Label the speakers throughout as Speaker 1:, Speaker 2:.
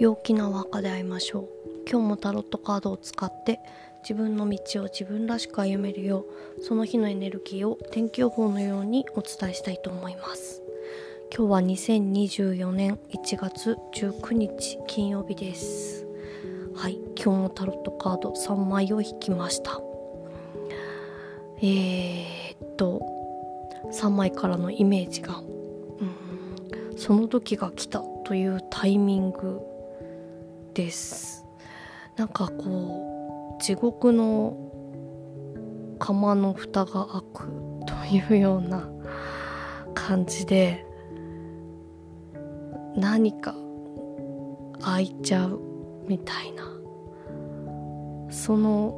Speaker 1: 陽気な和歌で会いましょう。今日もタロットカードを使って自分の道を自分らしく歩めるようその日のエネルギーを天気予報のようにお伝えしたいと思います。今日は2024年1月19日金曜日です。はい今日もタロットカード3枚を引きました。えー、っと3枚からのイメージが、うん、その時が来たというタイミングです。なんかこう地獄の釜の蓋が開くというような感じで何か開いちゃうみたいな。その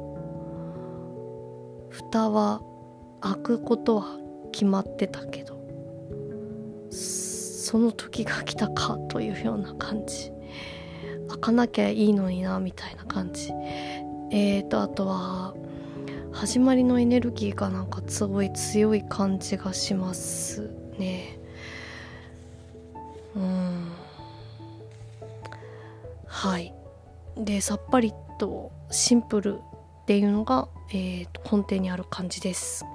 Speaker 1: 蓋は開くことは決まってたけどその時が来たかというような感じ。開かなきゃいいのになみたいな感じ。えーとあとは始まりのエネルギーがなんかすごい強い感じがしますね。うん。はい。でさっぱりとシンプルっていうのが、えーと、根底にある感じです。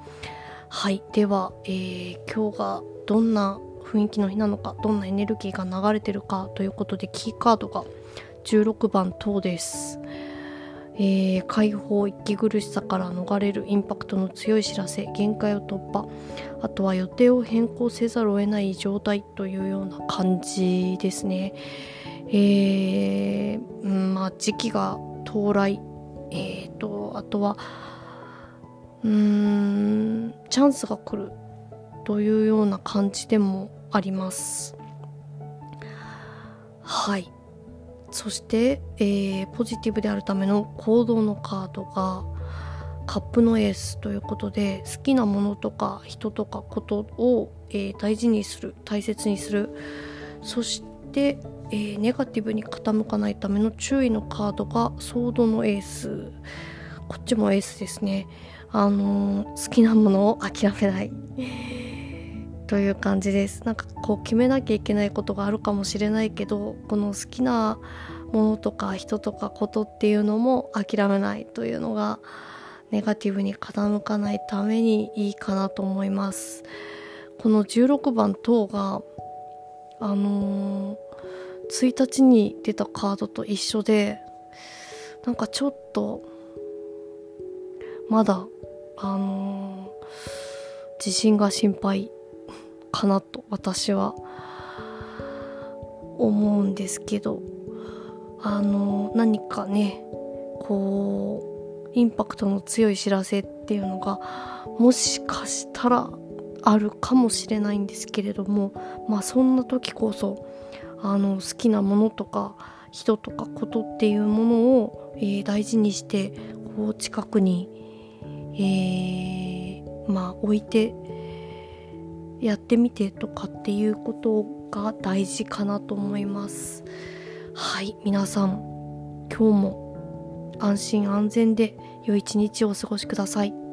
Speaker 1: はい。では、えー、今日がどんな雰囲気の日なのかどんなエネルギーが流れてるかということでキーカードが16番等です、えー、解放息苦しさから逃れるインパクトの強い知らせ限界を突破。あとは予定を変更せざるを得ない状態というような感じですね。えー、まあ時期が到来。えーとあとはうーんチャンスが来るというような感じでもあります。はい。そして、えー、ポジティブであるための行動のカードがカップのエースということで好きなものとか人とかことを、えー、大事にする大切にする。そして、えー、ネガティブに傾かないための注意のカードがソードのエース。こっちもエースですね。あの、好きなものを諦めない。という感じです。なんかこう決めなきゃいけないことがあるかもしれないけどこの好きなものとか人とかことっていうのも諦めないというのがネガティブに傾かないためにいいかなと思います。この16番等があのー、1日に出たカードと一緒でなんかちょっとまだあのー、自信が心配。かなと私は思うんですけどあの何かねこうインパクトの強い知らせっていうのがもしかしたらあるかもしれないんですけれどもまあそんな時こそあの好きなものとか人とかことっていうものを、えー、大事にしてこう近くに、えー、まあ置いてやってみてとかっていうことが大事かなと思います。はい皆さん今日も安心安全で良い一日をお過ごしください。